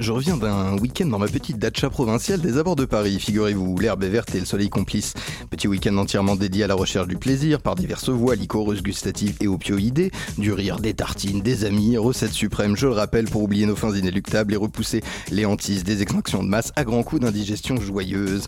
Je reviens d'un week-end dans ma petite dacha provinciale des abords de Paris. Figurez-vous, l'herbe est verte et le soleil complice. Petit week-end entièrement dédié à la recherche du plaisir par diverses voies liquoreuses, gustatives et opioïdées. Du rire, des tartines, des amis, recettes suprêmes, je le rappelle, pour oublier nos fins inéluctables et repousser les hantises des extinctions de masse à grands coups d'indigestion joyeuse.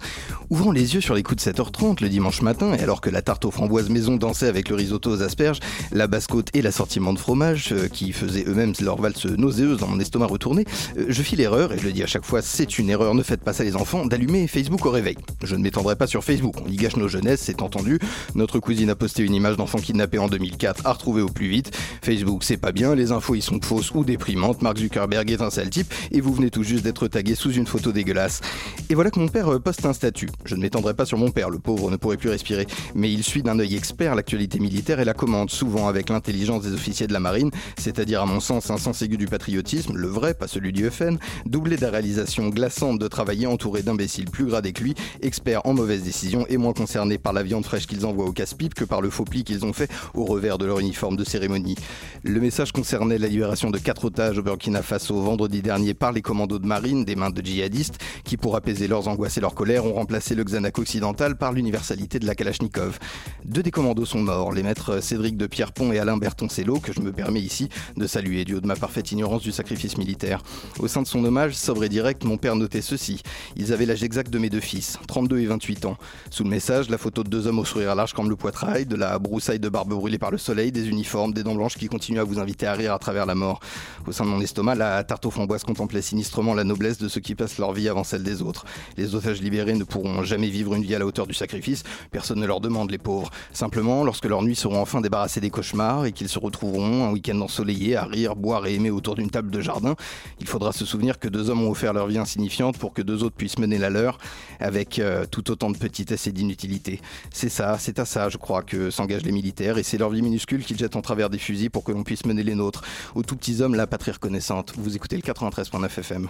Ouvrant les yeux sur les coups de 7h30 le dimanche matin, et alors que la tarte aux framboises maison dansait avec le risotto aux asperges, la basse-côte et l'assortiment de fromage, euh, qui faisaient eux-mêmes leur valse nauséeuse dans mon estomac retourné, euh, je file erreur, et je le dis à chaque fois, c'est une erreur, ne faites pas ça les enfants, d'allumer Facebook au réveil. Je ne m'étendrai pas sur Facebook, on y gâche nos jeunesses, c'est entendu. Notre cousine a posté une image d'enfant kidnappé en 2004, à retrouver au plus vite. Facebook, c'est pas bien, les infos y sont fausses ou déprimantes, Mark Zuckerberg est un sale type, et vous venez tout juste d'être tagué sous une photo dégueulasse. Et voilà que mon père euh, poste un statut. Je ne m'étendrai pas sur mon père, le pauvre ne pourrait plus respirer, mais il suit d'un œil expert l'actualité militaire et la commande, souvent avec l'intelligence des officiers de la marine, c'est-à-dire à mon sens un sens aigu du patriotisme, le vrai, pas celui du FN, doublé de la réalisation glaçante de travailler entouré d'imbéciles plus gradés que lui, experts en mauvaises décisions et moins concernés par la viande fraîche qu'ils envoient au casse-pipe que par le faux pli qu'ils ont fait au revers de leur uniforme de cérémonie. Le message concernait la libération de quatre otages au Burkina Faso vendredi dernier par les commandos de marine des mains de djihadistes qui, pour apaiser leurs angoisses et leur colère, ont remplacé le Xanax occidental par l'universalité de la Kalachnikov. Deux des commandos sont morts, les maîtres Cédric de Pierrepont et Alain Bertoncello, que je me permets ici de saluer du haut de ma parfaite ignorance du sacrifice militaire. Au sein de son hommage, sobre et direct, mon père notait ceci. Ils avaient l'âge exact de mes deux fils, 32 et 28 ans. Sous le message, la photo de deux hommes au sourire large comme le poitrail, de la broussaille de barbe brûlée par le soleil, des uniformes, des dents blanches qui continuent à vous inviter à rire à travers la mort. Au sein de mon estomac, la tarte aux framboises contemplait sinistrement la noblesse de ceux qui passent leur vie avant celle des autres. Les otages libérés ne pourront jamais vivre une vie à la hauteur du sacrifice, personne ne leur demande, les pauvres. Simplement, lorsque leurs nuits seront enfin débarrassées des cauchemars et qu'ils se retrouveront un week-end ensoleillé à rire, boire et aimer autour d'une table de jardin, il faudra se souvenir que deux hommes ont offert leur vie insignifiante pour que deux autres puissent mener la leur avec euh, tout autant de petitesse et d'inutilité. C'est ça, c'est à ça, je crois, que s'engagent les militaires et c'est leur vie minuscule qu'ils jettent en travers des fusils pour que l'on puisse mener les nôtres. Aux tout petits hommes, la patrie reconnaissante. Vous écoutez le 93.9 FM.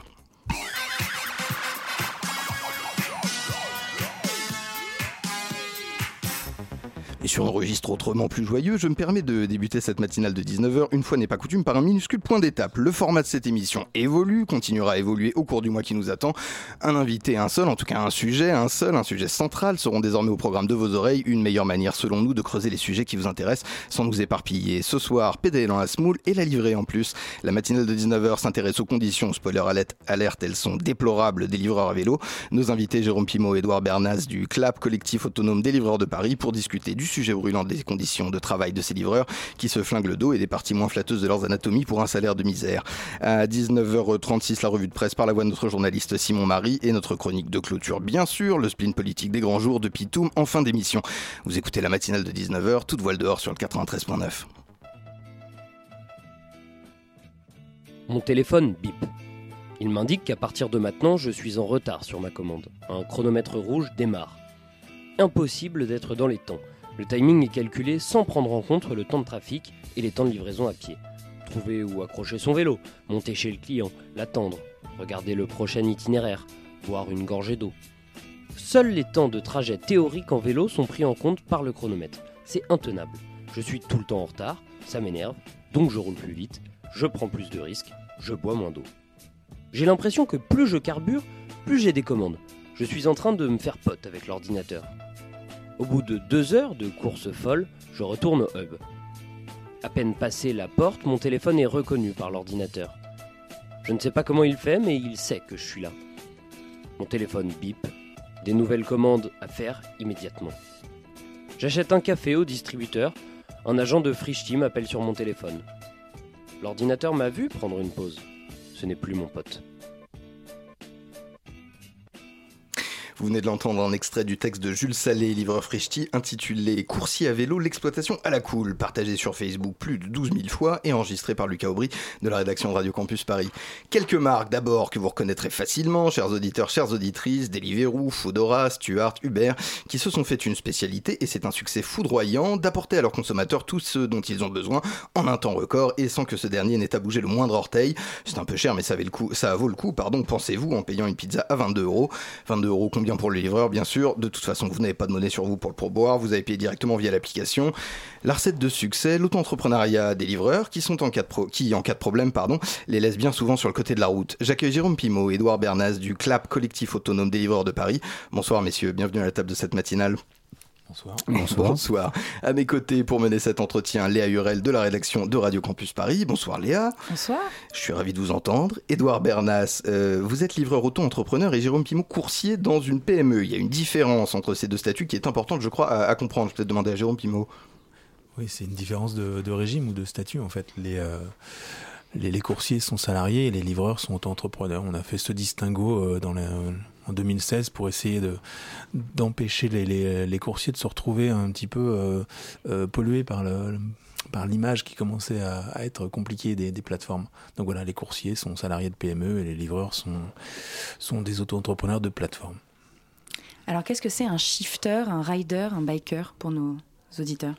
Et sur un registre autrement plus joyeux, je me permets de débuter cette matinale de 19h, une fois n'est pas coutume, par un minuscule point d'étape. Le format de cette émission évolue, continuera à évoluer au cours du mois qui nous attend. Un invité, un seul, en tout cas un sujet, un seul, un sujet central seront désormais au programme de vos oreilles. Une meilleure manière, selon nous, de creuser les sujets qui vous intéressent sans nous éparpiller. Ce soir, PDL en la smoule et la livrée en plus. La matinale de 19h s'intéresse aux conditions, spoiler alerte, alerte, elles sont déplorables des livreurs à vélo. Nos invités, Jérôme Pimo et Edouard Bernas du CLAP, collectif autonome des livreurs de Paris, pour discuter du sujet brûlant des conditions de travail de ces livreurs qui se flinguent le dos et des parties moins flatteuses de leurs anatomies pour un salaire de misère. À 19h36, la revue de presse par la voix de notre journaliste Simon Marie et notre chronique de clôture, bien sûr, le spleen politique des grands jours de Pitoum en fin d'émission. Vous écoutez la matinale de 19h, toute voile dehors sur le 93.9. Mon téléphone bip. Il m'indique qu'à partir de maintenant, je suis en retard sur ma commande. Un chronomètre rouge démarre. Impossible d'être dans les temps. Le timing est calculé sans prendre en compte le temps de trafic et les temps de livraison à pied. Trouver ou accrocher son vélo, monter chez le client, l'attendre, regarder le prochain itinéraire, boire une gorgée d'eau. Seuls les temps de trajet théorique en vélo sont pris en compte par le chronomètre. C'est intenable. Je suis tout le temps en retard, ça m'énerve, donc je roule plus vite, je prends plus de risques, je bois moins d'eau. J'ai l'impression que plus je carbure, plus j'ai des commandes. Je suis en train de me faire pote avec l'ordinateur. Au bout de deux heures de course folle, je retourne au hub. À peine passé la porte, mon téléphone est reconnu par l'ordinateur. Je ne sais pas comment il fait, mais il sait que je suis là. Mon téléphone bip. Des nouvelles commandes à faire immédiatement. J'achète un café au distributeur. Un agent de Frischti m'appelle sur mon téléphone. L'ordinateur m'a vu prendre une pause. Ce n'est plus mon pote. Vous venez de l'entendre en extrait du texte de Jules Salé, livreur Frichti, intitulé Coursier à vélo, l'exploitation à la cool, partagé sur Facebook plus de 12 000 fois et enregistré par Lucas Aubry de la rédaction Radio Campus Paris. Quelques marques d'abord que vous reconnaîtrez facilement, chers auditeurs, chères auditrices, Deliveroo, Foodora, Stuart, Uber, qui se sont fait une spécialité et c'est un succès foudroyant d'apporter à leurs consommateurs tout ce dont ils ont besoin en un temps record et sans que ce dernier n'ait à bouger le moindre orteil. C'est un peu cher mais ça, vaut le coup, ça vaut le coup, pardon, pensez-vous, en payant une pizza à 22 euros. 22 euros combien pour le livreur, bien sûr. De toute façon, vous n'avez pas de monnaie sur vous pour le pourboire, vous avez payé directement via l'application. La recette de succès, l'auto-entrepreneuriat des livreurs qui, sont en cas de qui, en cas de problème, pardon, les laissent bien souvent sur le côté de la route. J'accueille Jérôme Pimot, Édouard Bernas du CLAP, collectif autonome des livreurs de Paris. Bonsoir messieurs, bienvenue à la table de cette matinale. Bonsoir. Bonsoir. À mes côtés pour mener cet entretien, Léa Hurel de la rédaction de Radio Campus Paris. Bonsoir Léa. Bonsoir. Je suis ravi de vous entendre. Édouard Bernas, euh, vous êtes livreur auto-entrepreneur et Jérôme Pimot, coursier dans une PME. Il y a une différence entre ces deux statuts qui est importante, je crois, à, à comprendre. Je vais peut-être demander à Jérôme Pimot. Oui, c'est une différence de, de régime ou de statut en fait. Les, euh, les, coursiers sont salariés et les livreurs sont auto-entrepreneurs. On a fait ce distinguo euh, la- en 2016 pour essayer de d'empêcher les, coursiers de se retrouver un petit peu euh, euh, pollués par l'image qui commençait à, être compliquée des, plateformes. Donc voilà, les coursiers sont salariés de PME et les livreurs sont, sont des auto-entrepreneurs de plateforme. Alors, qu'est-ce que c'est un shifter, un rider, un biker pour nos auditeurs?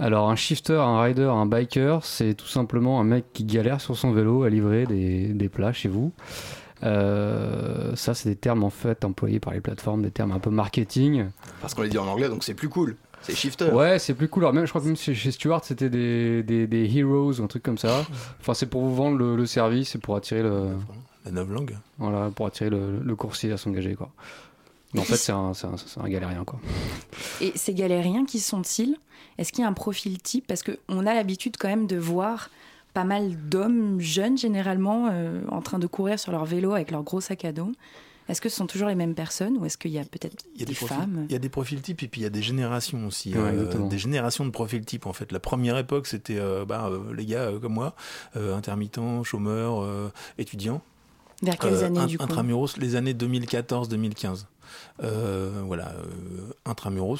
Alors un shifter, un rider, un biker, c'est tout simplement un mec qui galère sur son vélo à livrer des, des plats chez vous. Euh, ça, c'est des termes en fait employés par les plateformes, des termes un peu marketing. Parce qu'on les dit en anglais, donc c'est plus cool. C'est shifter. Ouais, c'est plus cool. Alors, même, je crois que même chez, Stuart, c'était des, des, des heroes ou un truc comme ça. Enfin, c'est pour vous vendre le, le service et pour attirer le, La novlangue. voilà, pour attirer le, le coursier à s'engager, quoi. Mais en fait, c'est un, c'est un, c'est un galérien, quoi. Et ces galériens, qui sont-ils? Est-ce qu'il y a un profil type? Parce qu'on a l'habitude quand même de voir pas mal d'hommes jeunes, généralement, euh, en train de courir sur leur vélo avec leur gros sac à dos. Est-ce que ce sont toujours les mêmes personnes ou est-ce qu'il y a peut-être Il y a des, des, profils, femmes? il y a des profils types et puis il y a des générations aussi. Ouais, euh, des générations de profils types en fait. La première époque c'était euh, bah, euh, les gars euh, comme moi, euh, intermittents, chômeurs, euh, étudiants. Vers quelles Euh, années du coup? Intramuros, les années 2014-2015. Euh, voilà, euh, intramuros,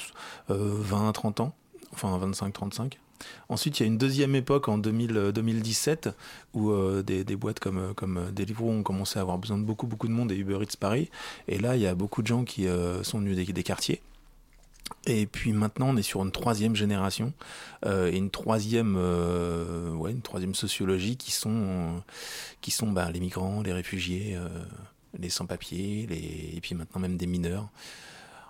euh, 20 à 30 ans, enfin 25-35. Ensuite, il y a une deuxième époque en 2000, euh, 2017 où euh, des, des boîtes comme, euh, comme euh, Deliveroo ont commencé à avoir besoin de beaucoup, beaucoup de monde et Uber Eats Paris. Et là, il y a beaucoup de gens qui euh, sont venus des, quartiers. Et puis maintenant, on est sur une troisième génération euh, et une troisième, euh, ouais, une troisième sociologie qui sont, euh, qui sont bah, les migrants, les réfugiés, euh, les sans-papiers, les... et puis maintenant même des mineurs.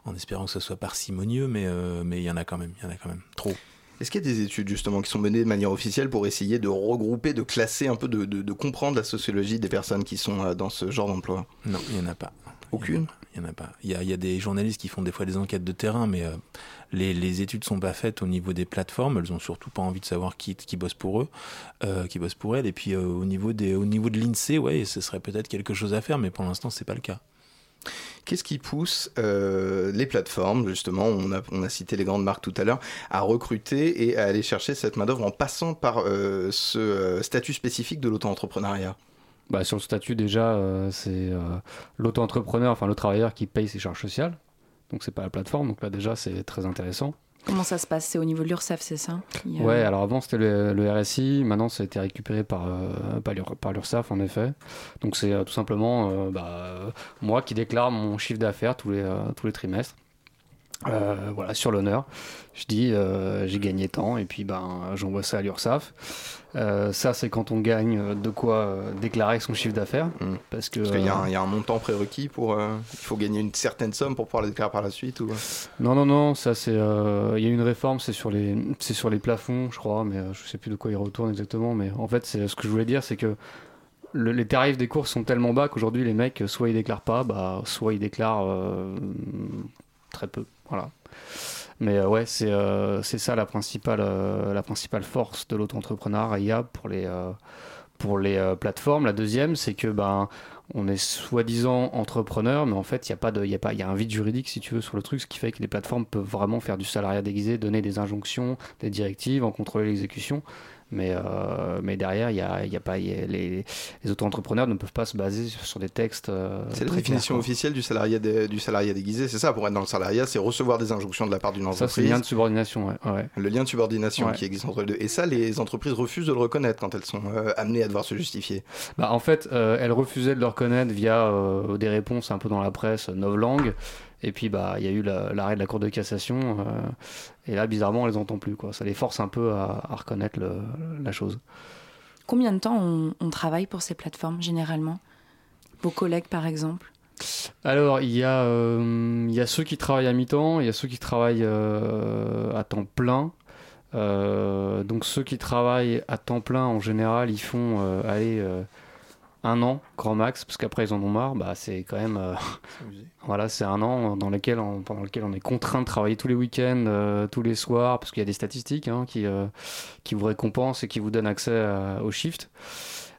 En espérant que ce soit parcimonieux, mais euh, mais il y en a quand même, il y en a quand même trop. Est-ce qu'il y a des études justement qui sont menées de manière officielle pour essayer de regrouper, de classer un peu, de, de- de comprendre la sociologie des personnes qui sont euh, dans ce genre d'emploi? Non, il y en a pas. Aucune? Il y en a pas. Il y a, il y a des journalistes qui font des fois des enquêtes de terrain, mais euh, les, les études sont pas faites au niveau des plateformes. Elles ont surtout pas envie de savoir qui, qui bosse pour eux, euh, qui bosse pour elles. Et puis euh, au niveau des, au niveau de l'Insee, ouais, ce serait peut-être quelque chose à faire, mais pour l'instant c'est pas le cas. Qu'est-ce qui pousse euh, les plateformes, justement, on a, cité les grandes marques tout à l'heure, à recruter et à aller chercher cette main-d'œuvre en passant par euh, ce euh, statut spécifique de l'auto-entrepreneuriat? Bah, sur le statut, déjà, c'est l'auto-entrepreneur, enfin le travailleur qui paye ses charges sociales. Donc, c'est pas la plateforme. Donc, là, déjà, c'est très intéressant. Comment ça se passe? C'est au niveau de l'URSSAF, c'est ça? A- Ouais, alors avant c'était le, RSI, maintenant ça a été récupéré par, euh, par l'Ur- par l'URSSAF en effet. Donc c'est euh, tout simplement euh, bah, moi qui déclare mon chiffre d'affaires tous les, euh, tous les trimestres. Voilà, sur l'honneur. Je dis j'ai gagné tant et puis ben, j'envoie ça à l'URSSAF. Euh, ça c'est quand on gagne euh, de quoi euh, déclarer son chiffre d'affaires. Mm. Parce qu'il y, a un- il y a un montant prérequis pour... il faut gagner une certaine somme pour pouvoir le déclarer par la suite ou... Non, non, non, ça c'est. Il y a une réforme, c'est sur, les, sur les plafonds, je crois, mais je sais plus de quoi il retourne exactement. Mais en fait, ce que je voulais dire, c'est que le- les tarifs des courses sont tellement bas qu'aujourd'hui, les mecs, soit ils déclarent pas, bah, soit ils déclarent très peu. Voilà. Mais euh, ouais, c'est, euh, ça la principale, euh, la principale force de l'auto-entrepreneuriat pour les, euh, pour les plateformes. La deuxième, c'est que ben, on est soi-disant entrepreneur, mais en fait, il y a pas de, y pas, il y a un vide juridique si tu veux sur le truc, ce qui fait que les plateformes peuvent vraiment faire du salariat déguisé, donner des injonctions, des directives, en contrôler l'exécution. Mais, euh, mais derrière, il y a, y a pas, y a les, les auto-entrepreneurs ne peuvent pas se baser sur des textes. euh, C'est la définition officielle du salariat, dé- du salariat déguisé, c'est ça, pour être dans le salariat, c'est recevoir des injonctions de la part d'une Ça, entreprise. c'est le lien de subordination. Ouais. ouais. Le lien de subordination Ouais. qui existe entre les deux. Et ça, les entreprises refusent de le reconnaître quand elles sont euh, amenées à devoir se justifier. Bah, en fait, euh, elle refusait de le reconnaître via des réponses un peu dans la presse, novlangue. Et puis, bah, il y a eu la- l'arrêt de la Cour de cassation. euh, et là, bizarrement, on les entend plus. Quoi. Ça les force un peu à, à reconnaître le- la chose. Combien de temps on, on travaille pour ces plateformes généralement? Vos collègues par exemple? Alors, il y, a, euh, il y a ceux qui travaillent à mi-temps, il y a ceux qui travaillent euh, à temps plein. Euh, donc, ceux qui travaillent à temps plein, en général, ils font aller un an, grand max, parce qu'après, ils en ont marre. Bah, c'est quand même. euh, Voilà, c'est un an dans lequel on, pendant lequel on est contraint de travailler tous les week-ends, euh, tous les soirs, parce qu'il y a des statistiques hein, qui, euh, qui vous récompensent et qui vous donnent accès à- au shift.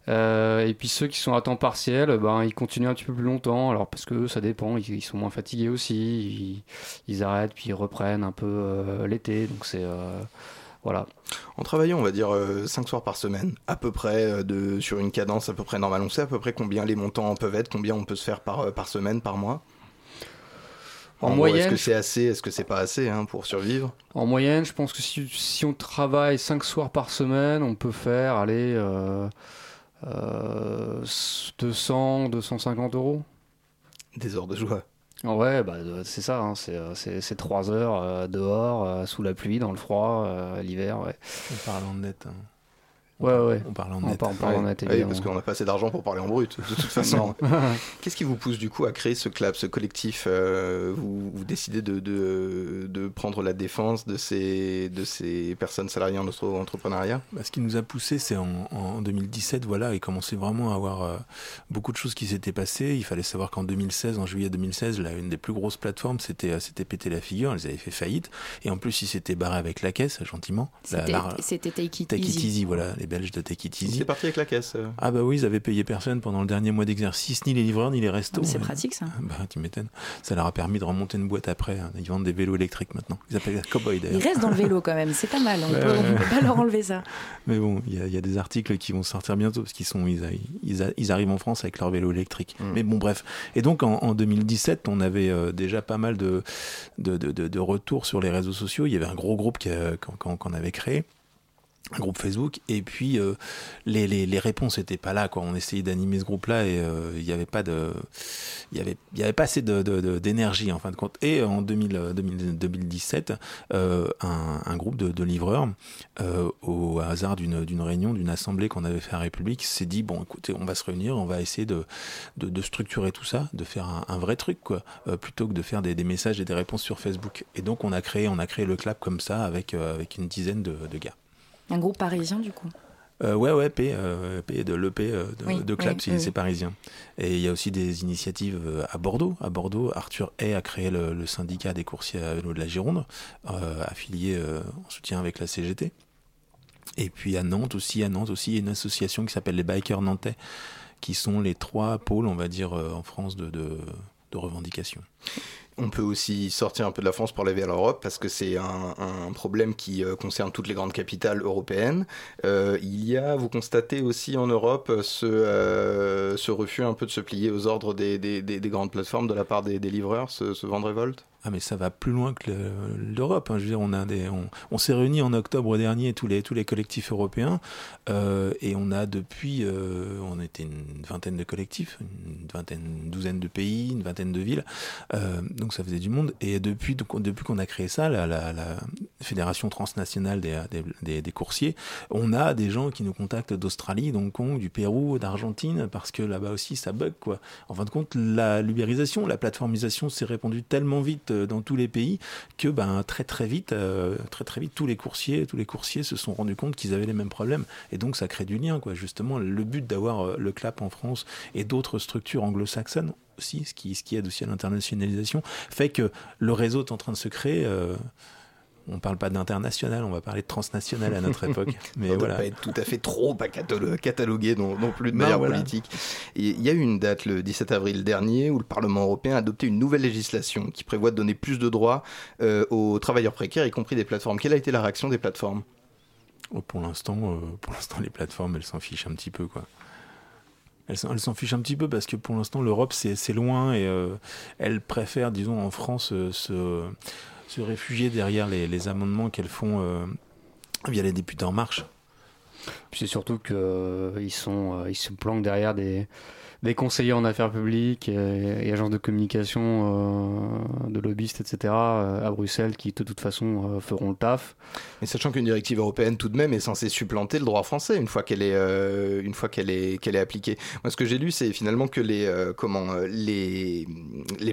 Et puis ceux qui sont à temps partiel, ben, ils continuent un petit peu plus longtemps, alors parce que ça dépend, ils, ils sont moins fatigués aussi, ils, ils arrêtent puis ils reprennent un peu l'été, donc c'est... euh, voilà. En travaillant, on va dire 5 soirs par semaine, à peu près euh, de, sur une cadence à peu près normale, on sait à peu près combien les montants peuvent être, combien on peut se faire par, euh, par semaine, par mois. En moyenne, Est-ce que c'est assez, est-ce que c'est pas assez hein, pour survivre? En moyenne, je pense que si, si on travaille 5 soirs par semaine, on peut faire, aller euh, euh, 200, 250 euros. Des heures de joie. Ouais, bah, euh, c'est ça, hein, c'est, euh, 3 heures euh, dehors, sous la pluie, dans le froid, l'hiver, ouais. On parle en net. hein. Ouais, ouais. On parle en On net. parle, on parle en net, Oui, évidemment. parce qu'on n'a pas assez d'argent pour parler en brut, de toute façon. Qu'est-ce qui vous pousse du coup à créer ce club, ce collectif euh, vous, vous décidez de, de, de prendre la défense de ces, de ces personnes salariées en auto-entrepreneuriat Bah, ce qui nous a poussé, c'est en, en 2017, voilà, il commençait vraiment à avoir euh, beaucoup de choses qui s'étaient passées. Il fallait savoir qu'en 2016, en juillet 2016, là, une des plus grosses plateformes s'était euh, pété la figure, elles avaient fait faillite. Et en plus, ils s'étaient barrés avec la caisse, gentiment. C'était Take It Take It Easy. Easy, voilà, les Belges de Take It Easy. C'est parti avec la caisse. euh. Ah bah oui, ils avaient payé personne pendant le dernier mois d'exercice, ni les livreurs, ni les restos. Ah, C'est pratique ça. Bah, tu m'étonnes. Ça leur a permis de remonter une boîte après. hein. Ils vendent des vélos électriques maintenant. Ils appellent ça Cowboy Ils d'ailleurs. restent dans le vélo quand même, c'est pas mal, on Ouais, peut, ouais, pas leur enlever ça. Mais bon, il y, a- il y a des articles qui vont sortir bientôt parce qu'ils sont, ils, ils, ils arrivent en France avec leur vélo électrique. Mm. Mais bon, bref. Et donc en, en 2017, on avait euh, déjà pas mal de, de, de, de- de retours sur les réseaux sociaux. Il y avait un gros groupe qu'on avait créé. Un groupe Facebook et puis euh, les, les, les réponses n'étaient pas là quoi. On essayait d'animer ce groupe là et euh, il n'y avait pas de il y avait il y avait pas assez de d'énergie en fin de compte et en 2000, euh, 2000 2017 euh, un, un groupe de, de livreurs euh, au hasard d'une d'une réunion, d'une assemblée qu'on avait fait à République, s'est dit bon, écoutez, on va se réunir, on va essayer de, de, de structurer tout ça, de faire un, vrai truc, quoi, euh, plutôt que de faire des, des messages et des réponses sur Facebook. Et donc on a créé, on a créé le clap comme ça avec euh, avec une dizaine de, de gars. Un groupe parisien du coup. Euh, ouais, ouais, P, euh, P de l'EP euh, de, Oui, de Clap, oui, c'est oui, parisien. Et il y a aussi des initiatives euh, à Bordeaux. À Bordeaux, Arthur Hay a créé le, le syndicat des coursiers à vélo de la Gironde, euh, affilié en soutien avec la CGT. Et puis à Nantes aussi, à Nantes aussi, il y a une association qui s'appelle les Bikers Nantais, qui sont les trois pôles, on va dire, en France de, de, de revendication. On peut aussi sortir un peu de la France pour aller vers l'Europe parce que c'est un, problème qui euh, concerne toutes les grandes capitales européennes. Euh, il y a, vous constatez aussi en Europe euh, ce, refus un peu de se plier aux ordres des, des, des- des grandes plateformes de la part des, des livreurs, ce, ce vent de révolte? Ah mais ça va plus loin que le- l'Europe. hein. On on, s'est réunis en octobre dernier tous les tous les collectifs européens euh, et on a depuis, euh, on était une vingtaine de collectifs, une vingtaine, une douzaine de pays, une vingtaine de villes. Euh, donc ça faisait du monde. Et depuis depuis qu'on a créé ça, la, fédération transnationale des, des, coursiers, on a des gens qui nous contactent d'Australie, d'Hong Kong, du Pérou, d'Argentine, parce que là-bas aussi ça bug quoi. En fin de compte, la l'ubérisation, la plateformisation s'est répandue tellement vite dans tous les pays que ben très très vite, euh, très très vite, tous les coursiers, tous les coursiers se sont rendus compte qu'ils avaient les mêmes problèmes et donc ça crée du lien quoi. Justement, le but d'avoir euh, le clap en France et d'autres structures anglo-saxonnes aussi, ce qui, ce qui aide aussi à l'internationalisation, fait que le réseau est en train de se créer. euh, on parle pas d'international, on va parler de transnational à notre époque. Mais On ne voilà. pas être tout à fait trop à catalo- catalogué non, non plus de manière voilà. politique. Il y a eu une date, le 17 avril dernier, où le Parlement européen a adopté une nouvelle législation qui prévoit de donner plus de droits euh, aux travailleurs précaires, y compris des plateformes. Quelle a été la réaction des plateformes? Oh, pour l'instant, euh, pour l'instant, les plateformes, elles s'en fichent un petit peu, quoi. Elles s'en, fichent un petit peu parce que pour l'instant, l'Europe, c'est, loin et euh, elles préfèrent, disons, en France, euh, se, se réfugier derrière les, amendements qu'elles font euh, via les députés En Marche. C'est surtout qu'ils sont, euh, ils se planquent derrière des, conseillers en affaires publiques et, agences de communication, euh, de lobbyistes, etc. euh, à Bruxelles qui de toute façon euh, feront le taf. Mais sachant qu'une directive européenne tout de même est censée supplanter le droit français une fois qu'elle est, euh, appliquée. Moi, ce que j'ai lu, c'est finalement que les, euh, comment, euh, les,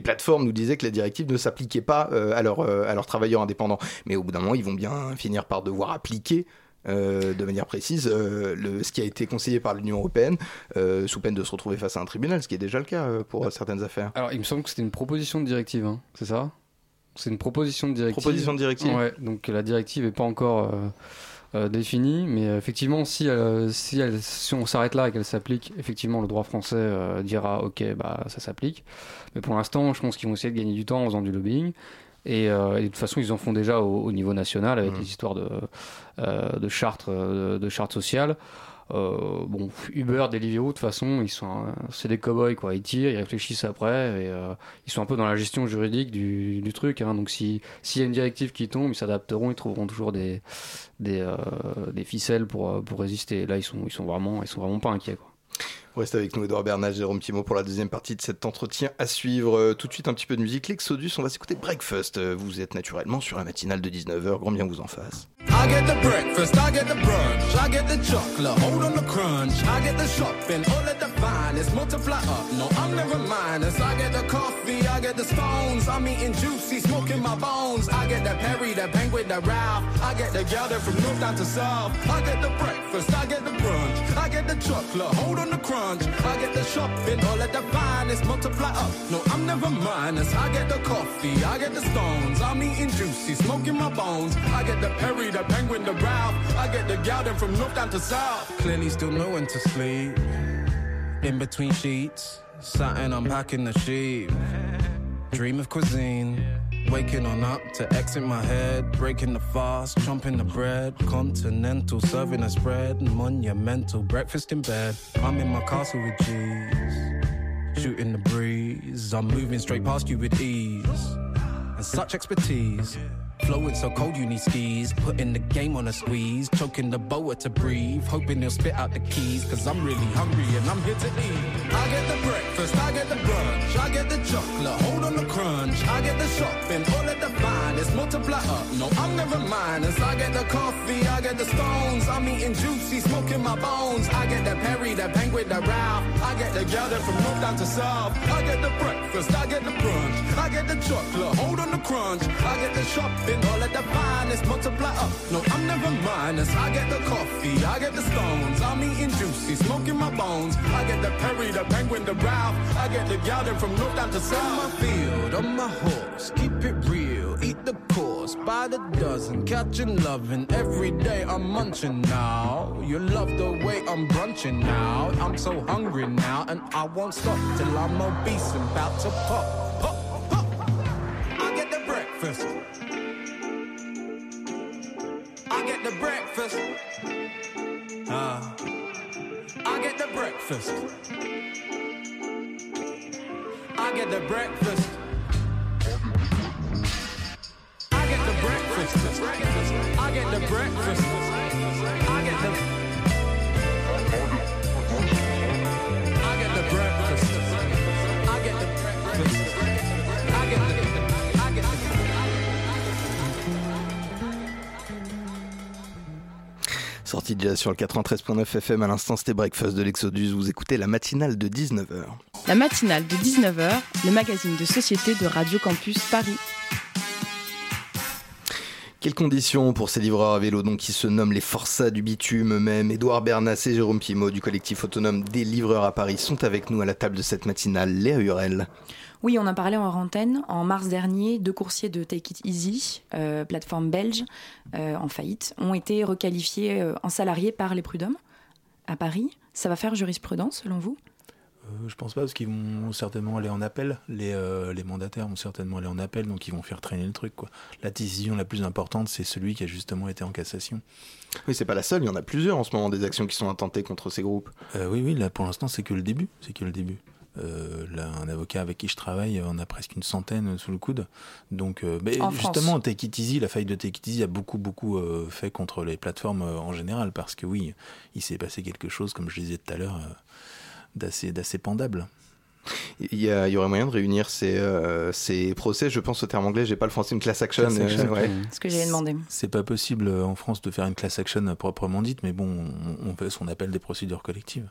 plateformes nous disaient que la directive ne s'appliquait pas euh, euh, à leurs travailleurs indépendants. Mais au bout d'un moment, ils vont bien finir par devoir appliquer. Euh, de manière précise, euh, le, ce qui a été conseillé par l'Union européenne, euh, sous peine de se retrouver face à un tribunal, ce qui est déjà le cas pour certaines affaires. Alors il me semble que c'était une proposition de directive, hein, c'est ça? C'est une proposition de directive. Proposition de directive Ouais, donc la directive n'est pas encore définie, mais effectivement, si, elle- si, elle- si on s'arrête là et qu'elle s'applique, effectivement, le droit français dira ok, bah ça s'applique. Mais pour l'instant, je pense qu'ils vont essayer de gagner du temps en faisant du lobbying. Et, euh, et de toute façon, ils en font déjà au, au niveau national avec Mhm. les histoires de, euh, de chartes, euh, de chartes sociales. Euh, bon, Uber, Deliveroo, de toute façon, ils sont, euh, c'est des cow-boys quoi. Ils tirent, ils réfléchissent après, et euh, ils sont un peu dans la gestion juridique du, du truc. hein. Donc si s'il y a une directive qui tombe, ils s'adapteront, ils trouveront toujours des des, euh, des ficelles pour euh, pour résister. Là, ils sont ils sont vraiment ils sont vraiment pas inquiets quoi. Reste avec nous Edouard Bernard, Jérôme Pimo pour la deuxième partie de cet entretien à suivre. Euh, tout de suite un petit peu de musique. L'Exodus, on va s'écouter Breakfast. Euh, Vous êtes naturellement sur la matinale de 19h, grand bien vous en fasse. I get the breakfast, I get the brunch, I get the chocolate, hold on the crunch, I get the shopping, all of the finest, multiply up, no, I'm never minus. I get the coffee, I get the stones, I'm eating juicy, smoking my bones. I get the Perry, the penguin, the Ralph, I get the gal that from north down to south. I get the breakfast, I get the brunch, I get the chocolate, hold on the crunch, I get the shopping, all of the finest, multiply up, no, I'm never minus. I get the coffee, I get the stones, I'm eating juicy, smoking my bones. I get the Perry, the penguin, the Ralph, I get the gal that from north down to south. Clearly still know when to sleep. In between sheets, something unpacking the sheet. Dream of cuisine. Waking on up to exit my head, breaking the fast, chomping the bread. Continental, serving a spread, monumental breakfast in bed. I'm in my castle with G's, shooting the breeze. I'm moving straight past you with ease and such expertise. Flowing so cold you need skis, putting the game on a squeeze, choking the boa to breathe, hoping they'll spit out the keys, cause I'm really hungry and I'm here to eat. I get the breakfast, I get the brunch, I get the chocolate, hold on the crunch, I get the shopping, all of the finest, multiply up, no, I'm never minus. I get the coffee, I get the stones, I'm eating juicy, smoking my bones. I get the Perry, the penguin, the Ralph, I get the that from north down to south. I get the breakfast, I get the brunch, I get the chocolate, hold on the crunch, I get the shopping, all of the finest, multiply up. No, I'm never minus. I get the coffee, I get the stones, I'm eating juicy, smoking my bones. I get the Perry, the penguin, the Ralph, I get the gal that from north down to south. Field, on my horse, keep it real, eat the course by the dozen, catching loving every day. I'm munching now. You love the way I'm brunching now. I'm so hungry now, and I won't stop till I'm obese and about to pop. Pop, pop. I get the breakfast. I get the breakfast. Ah. I get the breakfast. The breakfast. I get the breakfast. I get the breakfast. Sortie déjà sur le 93.9 FM à l'instant, c'était Breakfast de l'Exodus. Vous écoutez la matinale de 19h. La matinale de 19h, le magazine de société de Radio Campus Paris. Quelles conditions pour ces livreurs à vélo donc, qui se nomment les Forçats du bitume eux-mêmes Édouard Bernas et Jérôme Pimo du collectif autonome des livreurs à Paris sont avec nous à la table de cette matinale. Léa Hurel. Oui, on en parlait en antenne. En mars dernier, deux coursiers de Take It Easy, euh, plateforme belge euh, en faillite, ont été requalifiés euh, en salariés par les prud'hommes à Paris. Ça va faire jurisprudence selon vous? Euh, je pense pas, parce qu'ils vont certainement aller en appel. Les, euh, les mandataires vont certainement aller en appel, donc ils vont faire traîner le truc. Quoi. La décision la plus importante, c'est celui qui a justement été en cassation. Oui, c'est pas la seule, il y en a plusieurs en ce moment des actions qui sont intentées contre ces groupes. Euh, oui, oui, là pour l'instant, c'est que le début. C'est que le début. Euh, là, un avocat avec qui je travaille, on a presque une centaine sous le coude. Donc, euh, En justement. Take It Easy, la faille de Take It Easy a beaucoup, beaucoup euh, fait contre les plateformes euh, en général, parce que oui, il s'est passé quelque chose, comme je disais tout à l'heure, euh, d'assez, d'assez pendable. Il y, a- il y aurait moyen de réunir ces, euh, ces procès, je pense au terme anglais, j'ai pas le français, une class action. Class action. euh, ouais. Ce que j'avais demandé. C'est pas possible en France de faire une class action proprement dite, mais bon, on, on fait ce qu'on appelle des procédures collectives.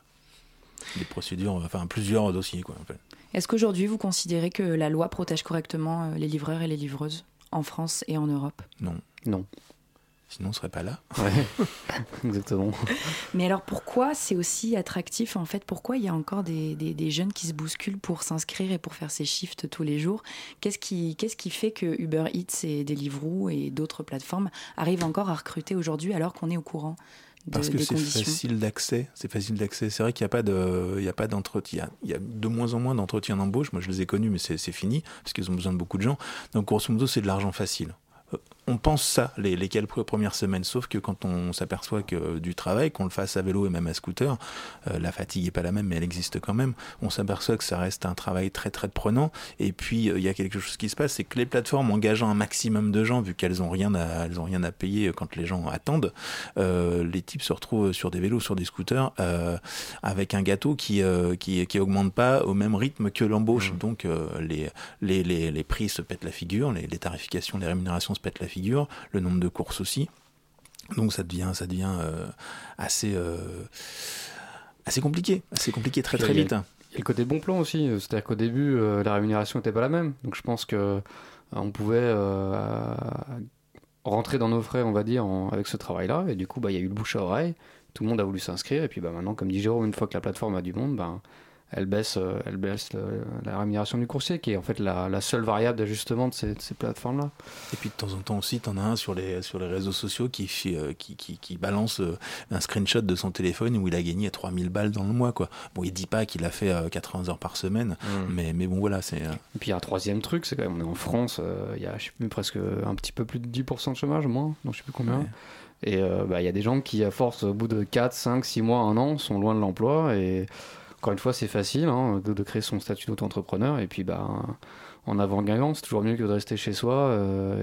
Des procédures, enfin plusieurs dossiers, quoi, en fait. Est-ce qu'aujourd'hui, vous considérez que la loi protège correctement euh, les livreurs et les livreuses en France et en Europe? Non. Non. Sinon, on serait pas là. Ouais, exactement. Mais alors pourquoi c'est aussi attractif en fait? Pourquoi il y a encore des, des- des jeunes qui se bousculent pour s'inscrire et pour faire ces shifts tous les jours? Qu'est-ce qui, qu'est-ce qui fait que Uber Eats et Deliveroo et d'autres plateformes arrivent encore à recruter aujourd'hui alors qu'on est au courant? De, Parce que c'est facile d'accès. C'est facile d'accès. C'est vrai qu'il n'y a pas de, il y a pas d'entretien. Il y a de moins en moins d'entretiens d'embauche. Moi, je les ai connus, mais c'est fini parce qu'ils ont besoin de beaucoup de gens. Donc, grosso modo, c'est de l'argent facile. On pense ça les, les quelques premières semaines, sauf que quand on s'aperçoit que du travail, qu'on le fasse à vélo et même à scooter, euh, la fatigue est pas la même, mais elle existe quand même. On s'aperçoit que ça reste un travail très très prenant. Et puis euh, il y a quelque chose qui se passe, c'est que les plateformes engageant un maximum de gens, vu qu'elles ont rien à, elles ont rien à payer euh, quand les gens attendent, euh, les types se retrouvent sur des vélos, sur des scooters, avec un gâteau qui, qui qui augmente pas au même rythme que l'embauche. Donc euh, les, les, les les prix se pètent la figure, les, les tarifications, les rémunérations se pètent la figure, le nombre de courses aussi. Donc ça devient ça devient euh, assez euh, assez compliqué, assez compliqué très très il y a- vite. Et le côté bon plan aussi, euh, c'est-à-dire qu'au début, euh, la rémunération n'était pas la même. Donc je pense que on pouvait rentrer dans nos frais, on va dire, en- avec ce travail-là. Et du coup, bah, il y a eu le bouche à oreille. Tout le monde a voulu s'inscrire. Et puis bah, maintenant, comme dit Jérôme, une fois que la plateforme a du monde, ben, elle baisse, euh, elle baisse le- la rémunération du coursier, qui est en fait la, la seule variable d'ajustement de ces, plateformes-là. Et puis de temps en temps aussi, t'en as un sur les, sur les réseaux sociaux qui, euh, qui, qui, qui balance euh, un screenshot de son téléphone où il a gagné 3000 balles dans le mois. Quoi. Bon, il dit pas qu'il a fait euh, 80 heures par semaine, mais, mais bon, voilà, c'est. Et puis il y a un troisième truc, c'est quand même, on est en France, euh, il y a je sais plus, presque un petit peu plus de 10% de chômage, moins, non je sais plus combien. Ouais. Et euh, bah, il y a des gens qui, à force, au bout de 4, 5, 6 mois, 1 an, sont loin de l'emploi. Et encore une fois, c'est facile hein, de, de créer son statut d'auto-entrepreneur. Et puis, bah, en avant-gagnant, c'est toujours mieux que de rester chez soi euh,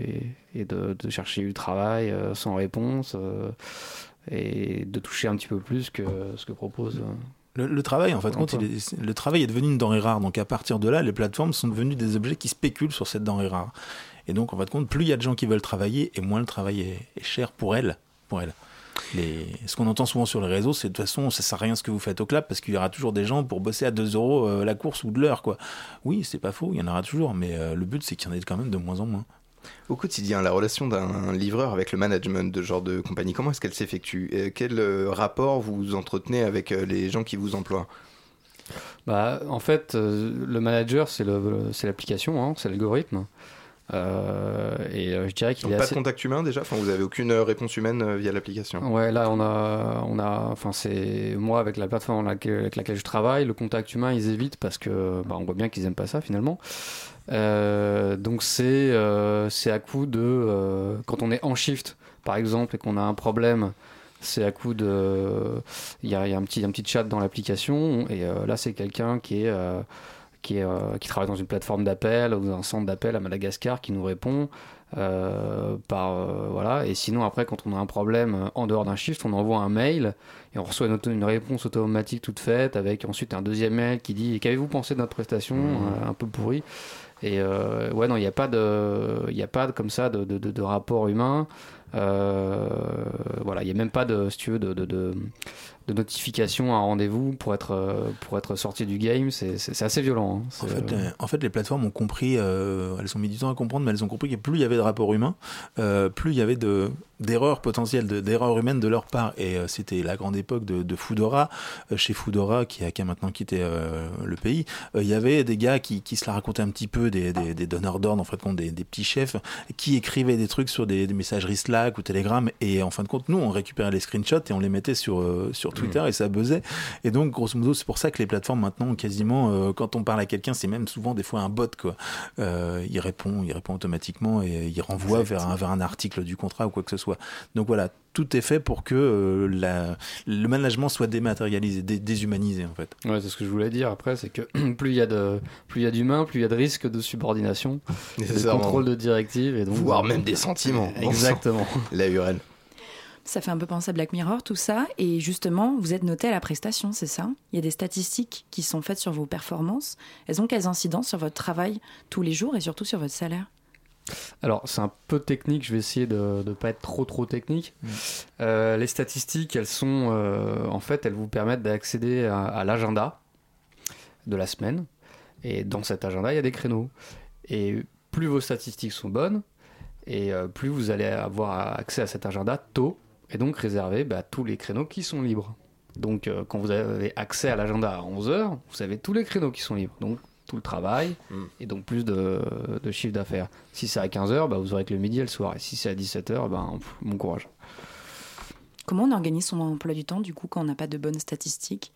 et, et de, de chercher du travail euh, sans réponse euh, et de toucher un petit peu plus que ce que propose. Le, le travail, en fait, compte, il est- le travail est devenu une denrée rare. Donc à partir de là, les plateformes sont devenues des objets qui spéculent sur cette denrée rare. Et donc, en fait, compte, plus il y a de gens qui veulent travailler, et moins le travail est, est cher pour elles. Pour elles. Les... Ce qu'on entend souvent sur les réseaux, c'est de toute façon, ça sert à rien ce que vous faites au clap, parce qu'il y aura toujours des gens pour bosser à 2 euros euh, la course ou de l'heure, quoi. Oui, c'est pas faux, il y en aura toujours, mais euh, le but, c'est qu'il y en ait quand même de moins en moins. Au quotidien, la relation d'un livreur avec le management de ce genre de compagnie, comment est-ce qu'elle s'effectue? Et Quel euh, rapport vous entretenez avec euh, les gens qui vous emploient? Bah, en fait, euh, le manager, c'est l'application, hein, c'est l'algorithme. Euh, et euh, je dirais qu'il Donc est pas assez... de contact humain déjà enfin, Vous avez aucune euh, réponse humaine via l'application Ouais, là, on a, on a, enfin, c'est moi avec la plateforme avec laquelle, je travaille, le contact humain, ils évitent parce que, bah, on voit bien qu'ils aiment pas ça finalement. Euh, donc c'est, c'est à coup de, quand on est en shift, par exemple, et qu'on a un problème, c'est à coup de, il y a, il y a un petit, un petit chat dans l'application, et euh, là, c'est quelqu'un qui est euh, qui, est, euh, qui travaille dans une plateforme d'appel ou dans un centre d'appel à Madagascar qui nous répond euh, par euh, voilà. Et sinon après quand on a un problème en dehors d'un shift on envoie un mail et on reçoit une, auto- une réponse automatique toute faite avec ensuite un deuxième mail qui dit qu'avez-vous pensé de notre prestation Euh, un peu pourri. Et ouais non il n'y a pas de il n'y a pas de, comme ça de, de, rapport humain voilà il n'y a même pas de si tu veux de, de, de, de notification à un rendez-vous pour être euh, pour être sorti du game c'est assez violent hein. En C'est, fait, euh, euh, en fait, les plateformes ont compris, euh, elles ont mis du temps à comprendre, mais elles ont compris que plus il y avait de rapports humains, euh, plus il y avait de d'erreurs potentielles, de- d'erreurs humaines de leur part. Et euh, c'était la grande époque de, de Foodora. Euh, chez Foodora, qui a, qui a maintenant quitté euh, le pays, euh, il y avait des gars qui, qui se la racontaient un petit peu, des, des, des donneurs d'ordre, en fait, des, des petits chefs, qui écrivaient des trucs sur des, des messageries Slack Slack ou Telegram. Et en fin de compte, nous, on récupérait les screenshots et on les mettait sur, euh, sur Twitter et ça buzzait. Et donc, grosso modo, c'est pour ça que les plateformes maintenant, quasiment, euh, quand on parle à quelqu'un, c'est même souvent des fois un bot. Quoi. Euh, il répond, il répond automatiquement et il renvoie vers un, vers un article du contrat ou quoi que ce soit. Donc voilà, tout est fait pour que euh, la, le management soit dématérialisé, dé- déshumanisé en fait. Ouais, c'est ce que je voulais dire après, c'est que plus il y a de plus il y a d'humains, plus il y a de risques de subordination, de contrôle de directives et donc Voire même des sentiments. Exactement. La URL. Ça fait un peu penser à Black Mirror, tout ça. Et justement, vous êtes noté à la prestation, c'est ça? Il y a des statistiques qui sont faites sur vos performances. Elles ont quelles incidences sur votre travail tous les jours et surtout sur votre salaire? Alors, c'est un peu technique, je vais essayer de ne pas être trop trop technique. Euh, les statistiques, elles sont euh, en fait, elles vous permettent d'accéder à, à l'agenda de la semaine. Et dans cet agenda, il y a des créneaux. Et plus vos statistiques sont bonnes, et euh, plus vous allez avoir accès à cet agenda tôt, et donc réserver bah, tous les créneaux qui sont libres. Donc, quand vous avez accès à l'agenda à 11h, vous avez tous les créneaux qui sont libres. Donc, tout le travail, Mm. et donc plus de, de chiffre d'affaires. Si c'est à 15h, bah, vous aurez que le midi et le soir. Et si c'est à 17h, ben, pff, bon courage. Comment on organise son emploi du temps, du coup, quand on n'a pas de bonnes statistiques?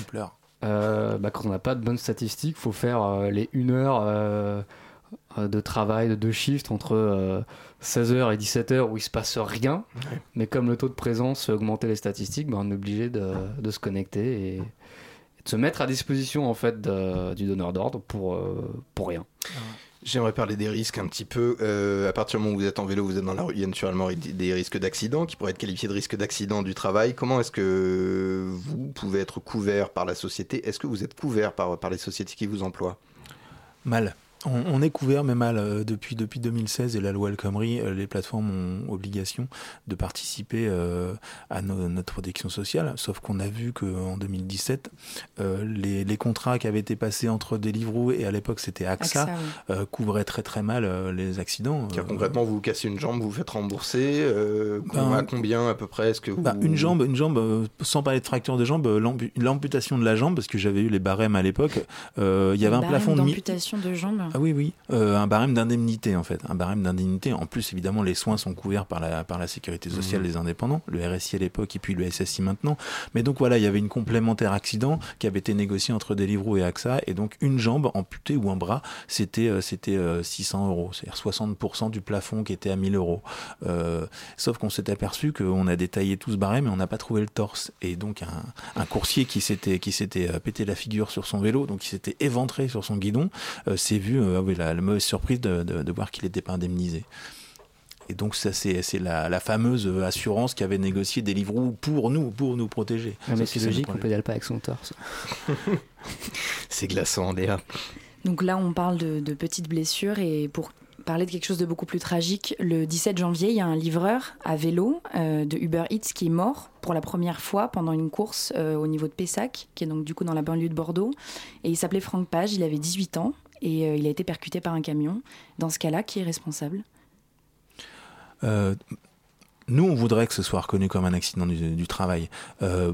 On pleure. Euh, bah, quand on n'a pas de bonnes statistiques, faut faire euh, les 1 heure euh, de travail de deux shifts entre 16h et 17h où il se passe rien. Mais comme le taux de présence fait augmenter les statistiques, bah, on est obligé de, de se connecter et, et de se mettre à disposition en fait de- du donneur d'ordre pour, euh, pour rien. J'aimerais parler des risques un petit peu. Euh, à partir du moment où vous êtes en vélo, vous êtes dans la rue, il y a naturellement des risques d'accident qui pourraient être qualifiés de risques d'accident du travail. Comment est-ce que vous pouvez être couvert par la société? Est-ce que vous êtes couvert par, par les sociétés qui vous emploient? Mal. On, on est couvert, mais mal. Euh, depuis, depuis 2016 et la loi El Khomri, euh, les plateformes ont obligation de participer euh, à no- notre protection sociale. Sauf qu'on a vu qu'en 2017, euh, les, les contrats qui avaient été passés entre Deliveroo et à l'époque c'était AXA, AXA, oui. euh, couvraient très très mal euh, les accidents. Car Euh, concrètement, vous vous cassez une jambe, vous vous faites rembourser. euh, Ben, à combien à peu près est-ce que vous... Bah, une jambe, une jambe, euh, sans parler de fracture de jambe, l'ambu- l'amputation de la jambe, parce que j'avais eu les barèmes à l'époque. euh, Il y avait un plafond de d'amputation de jambes. Ah oui, oui, euh, un barème d'indemnité en fait, un barème d'indemnité. En plus, évidemment, les soins sont couverts par la par la sécurité sociale Mhm. des indépendants, le RSI à l'époque et puis le SSI maintenant. Mais donc voilà, il y avait une complémentaire accident qui avait été négociée entre Deliveroo et AXA, et donc une jambe amputée ou un bras, c'était euh, c'était euh, 600 euros, c'est-à-dire 60% du plafond qui était à 1000 euros. Euh, sauf qu'on s'est aperçu qu'on a détaillé tout ce barème et on n'a pas trouvé le torse. Et donc un, un coursier qui s'était qui s'était euh, pété la figure sur son vélo, donc qui s'était éventré sur son guidon, euh, s'est vu euh, ah oui, la, la mauvaise surprise de, de- de voir qu'il n'était pas indemnisé. Et donc ça c'est la, la fameuse euh, assurance qui avait négocié Deliveroo pour nous, pour nous protéger. mais Sauf c'est logique, on pédale pas avec son torse. C'est glaçant, Léa. Donc là, on parle de, de petites blessures et pour parler de quelque chose de beaucoup plus tragique, le 17 janvier, il y a un livreur à vélo euh, de Uber Eats qui est mort pour la première fois pendant une course euh, au niveau de Pessac, qui est donc du coup dans la banlieue de Bordeaux. Et il s'appelait Franck Page, il avait 18 ans et euh, il a été percuté par un camion. Dans ce cas-là, qui est responsable Euh, nous, on voudrait que ce soit reconnu comme un accident du, travail. Euh,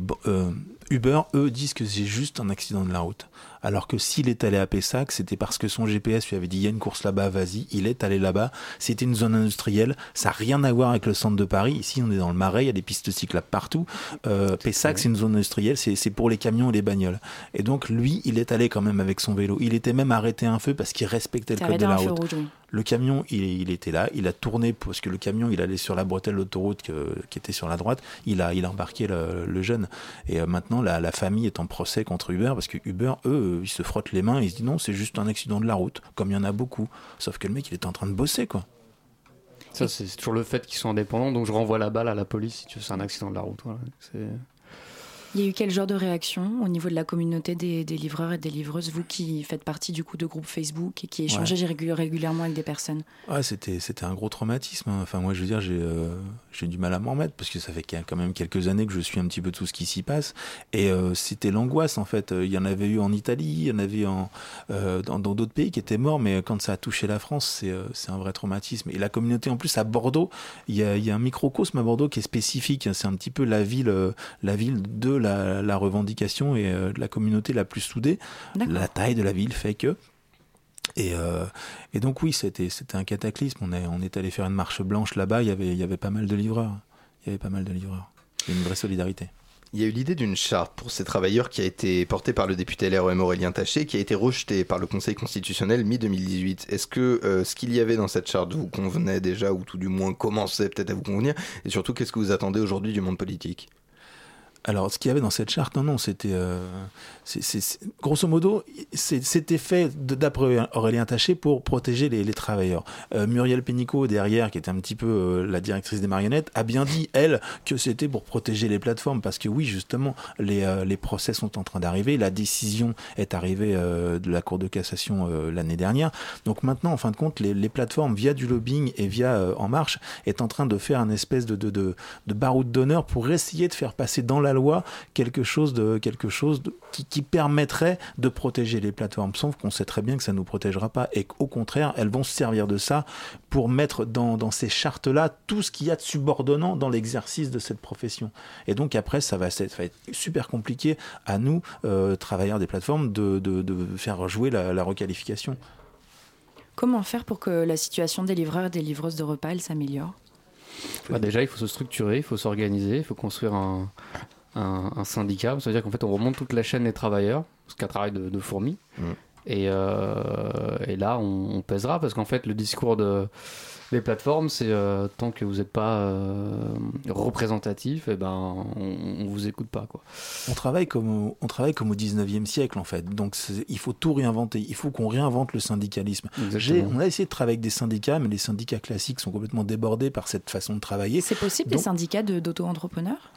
Uber, eux, disent que c'est juste un accident de la route. Alors que s'il est allé à Pessac, c'était parce que son GPS lui avait dit il y a une course là-bas, vas-y. Il est allé là-bas. C'était une zone industrielle. Ça n'a rien à voir avec le centre de Paris. Ici, on est dans le Marais. Il y a des pistes cyclables partout. Euh, Pessac, c'est une zone industrielle. C'est pour les camions et les bagnoles. Et donc, lui, il est allé quand même avec son vélo. Il était même arrêté un feu parce qu'il respectait le code de la route. rouge, oui. Le camion, il, il était là, il a tourné parce que le camion, il allait sur la bretelle d'autoroute qui était sur la droite. Il a, il a embarqué le, le jeune. Et euh, maintenant, la, la famille est en procès contre Uber parce que Uber, eux, ils se frottent les mains et ils se disent non, c'est juste un accident de la route, comme il y en a beaucoup. Sauf que le mec, il était en train de bosser, quoi. Ça, c'est toujours le fait qu'ils sont indépendants, donc je renvoie la balle à la police si c'est un accident de la route. Voilà. Il y a eu quel genre de réaction au niveau de la communauté des, des livreurs et des livreuses, vous qui faites partie du coup de groupes Facebook et qui échangez régu- régulièrement avec des personnes? Ouais, c'était, c'était un gros traumatisme. hein. Enfin, moi, je veux dire, j'ai, euh, j'ai du mal à m'en remettre parce que ça fait quand même quelques années que je suis un petit peu tout ce qui s'y passe. Et euh, c'était l'angoisse, en fait. Il y en avait eu en Italie, il y en avait en, euh, dans, dans d'autres pays qui étaient morts, mais quand ça a touché la France, c'est, c'est un vrai traumatisme. Et la communauté, en plus, à Bordeaux, il y a, il y a un microcosme à Bordeaux qui est spécifique. C'est un petit peu la ville, la ville de la, la revendication et euh, de la communauté la plus soudée. La taille de la ville fait que Et, euh, et donc oui, c'était c'était un cataclysme. On est, on est allé faire une marche blanche là-bas. Il y avait, il y avait pas mal de livreurs. Il y avait pas mal de livreurs. Il y a une vraie solidarité. Il y a eu l'idée d'une charte pour ces travailleurs qui a été portée par le député LREM Aurélien Taché, qui a été rejetée par le Conseil constitutionnel mi-2018. Est-ce que euh, ce qu'il y avait dans cette charte vous convenait déjà, ou tout du moins commençait peut-être à vous convenir? Et surtout, qu'est-ce que vous attendez aujourd'hui du monde politique? Alors, ce qu'il y avait dans cette charte, non, non, c'était. Euh, grosso modo, c'était fait d'après Aurélien Taché pour protéger les, travailleurs. Euh, Muriel Pénicaud, derrière, qui était un petit peu euh, la directrice des marionnettes, a bien dit, elle, que c'était pour protéger les plateformes. Parce que oui, justement, les, les procès sont en train d'arriver. La décision est arrivée de la Cour de cassation l'année dernière. Donc maintenant, en fin de compte, les, plateformes, via du lobbying et via En Marche, est en train de faire un espèce de, de, de, de baroud d'honneur pour essayer de faire passer dans la loi quelque chose, de, quelque chose de- qui, qui permettrait de protéger les plateformes. Sauf qu'on sait très bien que ça ne nous protégera pas et qu'au contraire, elles vont se servir de ça pour mettre dans, dans ces chartes-là tout ce qu'il y a de subordonnant dans l'exercice de cette profession. Et donc après, ça va, ça va être super compliqué à nous, euh, travailleurs des plateformes, de, de, de faire jouer la, la requalification. Comment faire pour que la situation des livreurs et des livreuses de repas elle s'améliore? Bah, déjà, il faut se structurer, il faut s'organiser, il faut construire un, un- un syndicat. Ça veut dire qu'en fait, on remonte toute la chaîne des travailleurs, ce qu'un travail de, de fourmi. Mm. Et, euh, et là, on, on pèsera parce qu'en fait, le discours de, des plateformes, c'est euh, tant que vous n'êtes pas euh, représentatif, et ben, on, on vous écoute pas. Quoi. On travaille comme au, on travaille comme au 19e siècle en fait. Donc il faut tout réinventer. Il faut qu'on réinvente le syndicalisme. On a essayé de travailler avec des syndicats, mais les syndicats classiques sont complètement débordés par cette façon de travailler. C'est possible Donc- des syndicats de- d'auto-entrepreneurs?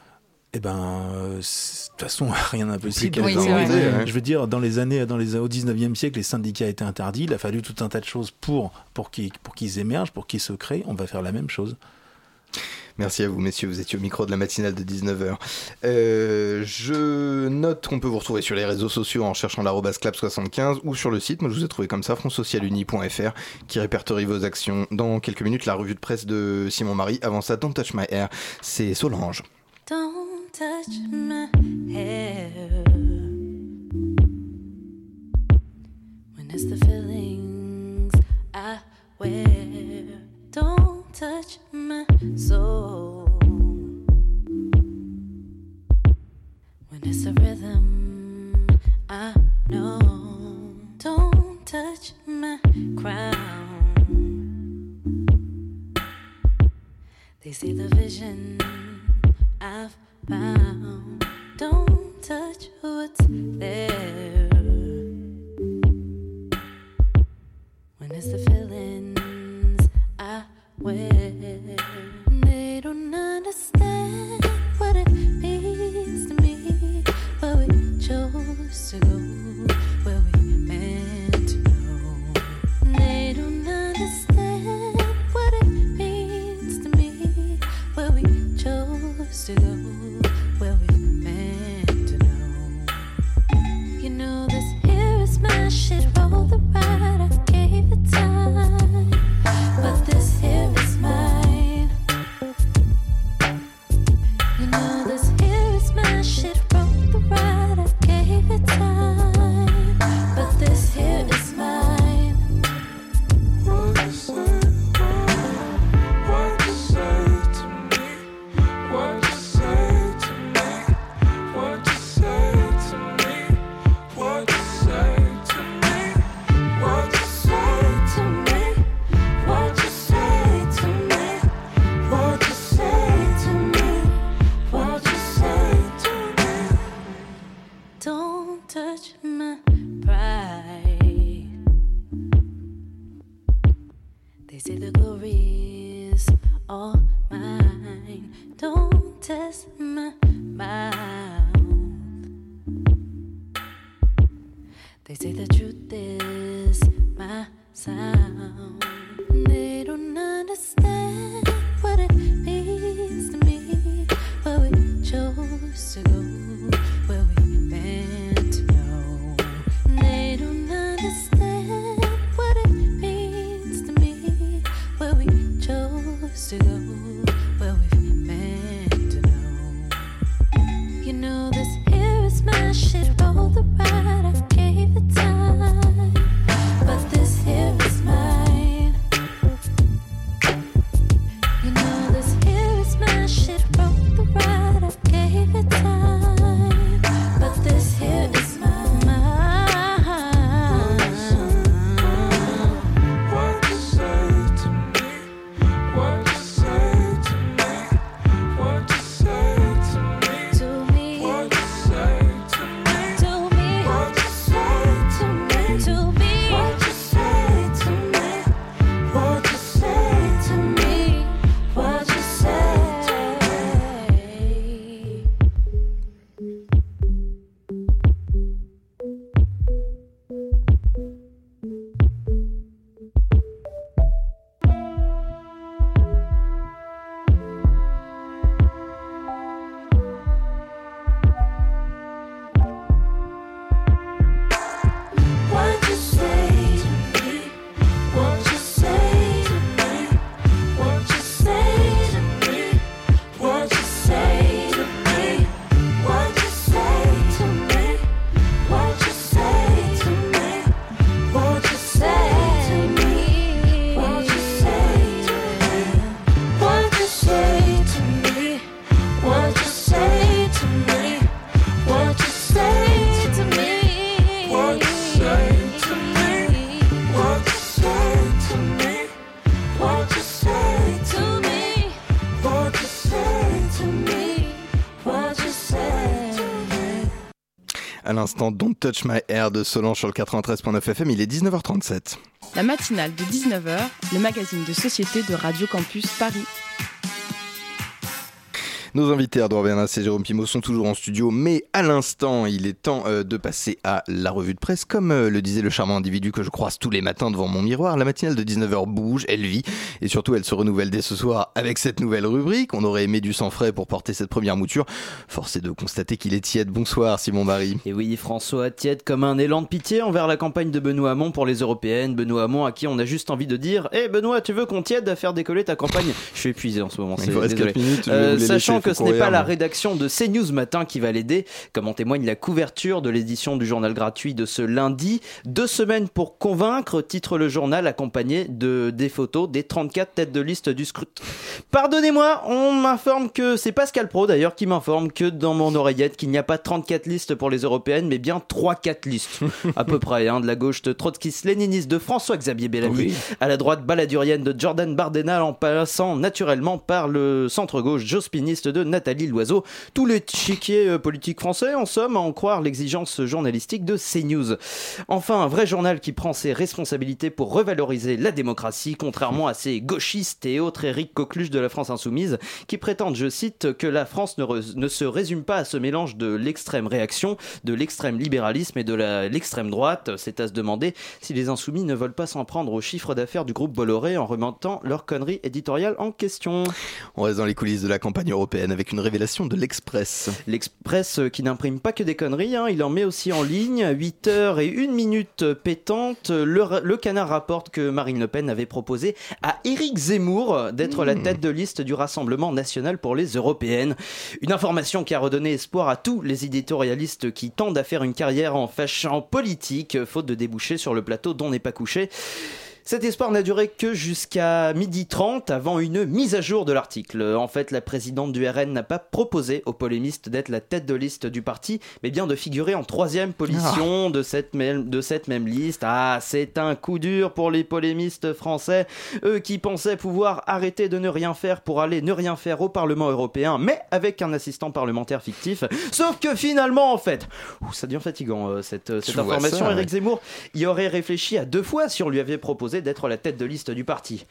Eh ben, euh, de toute façon, rien d'impossible. Oui. Je veux dire, dans les années, dans les, au 19e siècle, les syndicats étaient interdits. Il a fallu tout un tas de choses pour, pour qu'ils pour qu'ils émergent, pour qu'ils se créent. On va faire la même chose. Merci à vous, messieurs. Vous étiez au micro de la matinale de 19h. Euh, je note qu'on peut vous retrouver sur les réseaux sociaux en cherchant l'arrobas clap75 ou sur le site. Moi, je vous ai trouvé comme ça, frontsocialuni.fr, qui répertorie vos actions. Dans quelques minutes, la revue de presse de Simon Marie. Avant ça, Don't Touch My Hair, c'est Solange. Don't touch my hair. When it's the feelings I wear. Don't touch my soul. When it's a rhythm I know. Don't touch my crown. They see the vision I've found. Don't touch what's there. When it's the feelings I wear, they don't understand what it means to me. Where we chose to go, where we meant to know. They don't understand what it means to me. Where we chose to go, à l'instant Don't Touch My Hair de Solange sur le 93.9 FM. Il est 19h37. La matinale de 19h, le magazine de société de Radio Campus Paris. Nos invités, Ardouin Bernas et Jérôme Pimo, sont toujours en studio, mais à l'instant, il est temps euh, de passer à la revue de presse. Comme euh, le disait le charmant individu que je croise tous les matins devant mon miroir, la matinale de 19h bouge, elle vit, et surtout elle se renouvelle dès ce soir avec cette nouvelle rubrique. On aurait aimé du sang frais pour porter cette première mouture. Force est de constater qu'il est tiède. Bonsoir Simon Barry. Et oui, François, tiède comme un élan de pitié envers la campagne de Benoît Hamon pour les européennes. Benoît Hamon à qui on a juste envie de dire Hé Benoît, tu veux qu'on tiède à faire décoller ta campagne? Je suis épuisé en ce moment, Il c'est désolé. minutes, Euh, sachant que ce n'est pas la rédaction de CNews Matin qui va l'aider, comme en témoigne la couverture de l'édition du journal gratuit de ce lundi. Deux semaines pour convaincre, titre le journal accompagné de des photos des 34 têtes de liste du scrutin. Pardonnez-moi, on m'informe que c'est Pascal Pro d'ailleurs qui m'informe que dans mon oreillette qu'il n'y a pas 34 listes pour les européennes, mais bien 3-4 listes à peu près, hein, de la gauche de trotskiste-léniniste de François-Xavier Bellamy Oui. à la droite baladurienne de Jordan Bardella en passant naturellement par le centre-gauche jospiniste de Nathalie Loiseau. Tout l'échiquier euh, politique français, en somme, à en croire l'exigence journalistique de CNews. Enfin, un vrai journal qui prend ses responsabilités pour revaloriser la démocratie, contrairement à ces gauchistes et autres Éric Coqueluche de la France Insoumise, qui prétendent, je cite, que la France ne, se résume pas à ce mélange de l'extrême réaction, de l'extrême libéralisme et de l'extrême droite. C'est à se demander si les Insoumis ne veulent pas s'en prendre au chiffre d'affaires du groupe Bolloré en remontant leur connerie éditoriale en question. On reste dans les coulisses de la campagne européenne avec une révélation de l'Express. L'Express euh, qui n'imprime pas que des conneries, hein, il en met aussi en ligne. 8 heures et 1 minute pétante. Le, canard rapporte que Marine Le Pen avait proposé à Éric Zemmour d'être la tête de liste du Rassemblement national pour les européennes. Une information qui a redonné espoir à tous les éditorialistes qui tentent à faire une carrière en fashion politique, faute de déboucher sur le plateau dont n'est pas couché. Cet espoir n'a duré que jusqu'à midi 30 avant une mise à jour de l'article. En fait, la présidente du RN n'a pas proposé aux polémistes d'être la tête de liste du parti, mais bien de figurer en troisième position de, cette même, de cette même liste. Ah, c'est un coup dur pour les polémistes français, eux qui pensaient pouvoir arrêter de ne rien faire pour aller ne rien faire au Parlement européen, mais avec un assistant parlementaire fictif. Sauf que finalement, en fait, ouh, ça devient fatigant euh, cette, euh, cette information. ça, Éric ouais. Zemmour y aurait réfléchi à deux fois si on lui avait proposé d'être la tête de liste du parti.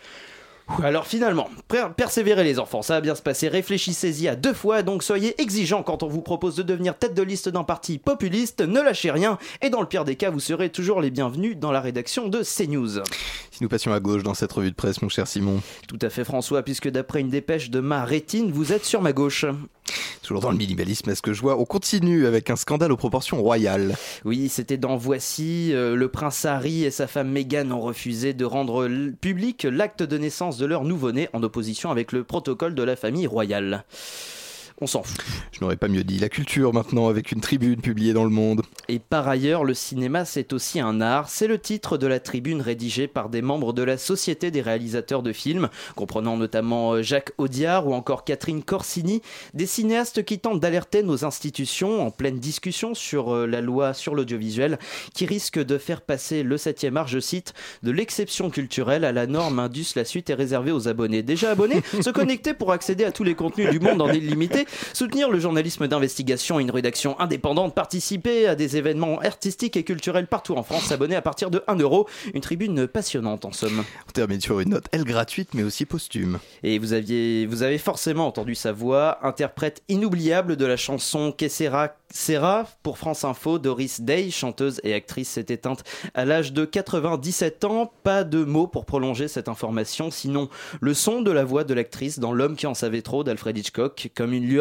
Alors finalement, per- persévérez les enfants, ça va bien se passer, réfléchissez-y à deux fois, donc soyez exigeants quand on vous propose de devenir tête de liste d'un parti populiste, ne lâchez rien, et dans le pire des cas, vous serez toujours les bienvenus dans la rédaction de CNews. Si nous passions à gauche dans cette revue de presse, mon cher Simon. Tout à fait François, puisque d'après une dépêche de ma rétine, vous êtes sur ma gauche. Toujours dans le minimalisme, est-ce que je vois On continue avec un scandale aux proportions royales. Oui, c'était dans Voici. euh, le prince Harry et sa femme Meghan ont refusé de rendre public l'acte de naissance de leur nouveau-né en opposition avec le protocole de la famille royale. On s'en fout. Je n'aurais pas mieux dit. La culture maintenant avec une tribune publiée dans le monde. Et par ailleurs, le cinéma, c'est aussi un art. C'est le titre de la tribune rédigée par des membres de la Société des réalisateurs de films, comprenant notamment euh, Jacques Audiard ou encore Catherine Corsini, des cinéastes qui tentent d'alerter nos institutions en pleine discussion sur euh, la loi sur l'audiovisuel, qui risque de faire passer le 7e art, je cite, de l'exception culturelle à la norme indus. La suite est réservée aux abonnés. Déjà abonnés, se connecter pour accéder à tous les contenus du monde en illimité, soutenir le journalisme d'investigation et une rédaction indépendante, participer à des événements artistiques et culturels partout en France, s'abonner à partir de 1 euro. Une tribune passionnante en somme. On termine sur une note, elle gratuite mais aussi posthume. Et vous, aviez, vous avez forcément entendu sa voix, interprète inoubliable de la chanson Que sera Sera pour France Info. Doris Day, chanteuse et actrice, s'est éteinte à l'âge de 97 ans. Pas de mots pour prolonger cette information, sinon le son de la voix de l'actrice dans L'homme qui en savait trop d'Alfred Hitchcock, comme une lueur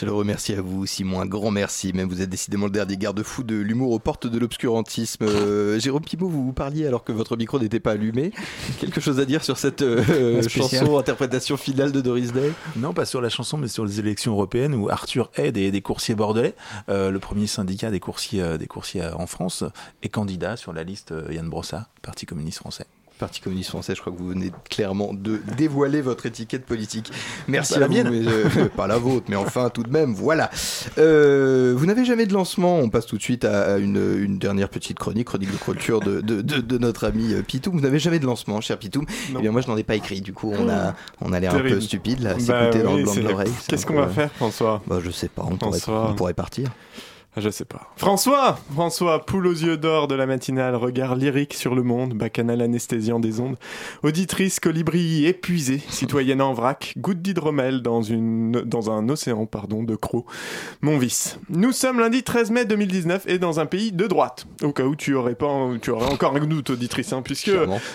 Chaleureux merci à vous, Simon, un grand merci. Même vous êtes décidément le dernier garde-fou de l'humour aux portes de l'obscurantisme. Euh, Jérôme Pimot, vous vous parliez alors que votre micro n'était pas allumé. Quelque chose à dire sur cette euh, chanson, interprétation finale de Doris Day? Non, pas sur la chanson, mais sur les élections européennes où Arthur aide des, des coursiers bordelais, euh, le premier syndicat des coursiers, des coursiers en France, est candidat sur la liste Yann Brossard, Parti communiste français. Parti communiste français, je crois que vous venez clairement de dévoiler votre étiquette politique. Merci Pas la à vous, mienne. mais, euh, pas la vôtre, mais enfin tout de même, voilà. Euh, vous n'avez jamais de lancement, on passe tout de suite à, à une, une dernière petite chronique, chronique de culture de, de, de- de notre ami euh, Pitoum. Vous n'avez jamais de lancement, cher Pitoum Eh bien moi je n'en ai pas écrit, du coup on a, on a l'air un peu stupide là, à Bah s'écouter dans oui, le blanc de l'oreille. Qu'est-ce qu'on va faire, François? Bah, Je sais pas, on pourrait, François. on pourrait partir. Je sais pas. François François, poule aux yeux d'or de la matinale, regard lyrique sur le monde, bacchanal anesthésiant des ondes, auditrice colibri épuisée, citoyenne en vrac, goutte d'hydromel dans, une, dans un océan pardon, de crocs. Mon vice. Nous sommes lundi 13 mai 2019 et dans un pays de droite. Au cas où tu aurais, pas, tu aurais encore un doute, auditrice, hein, puisque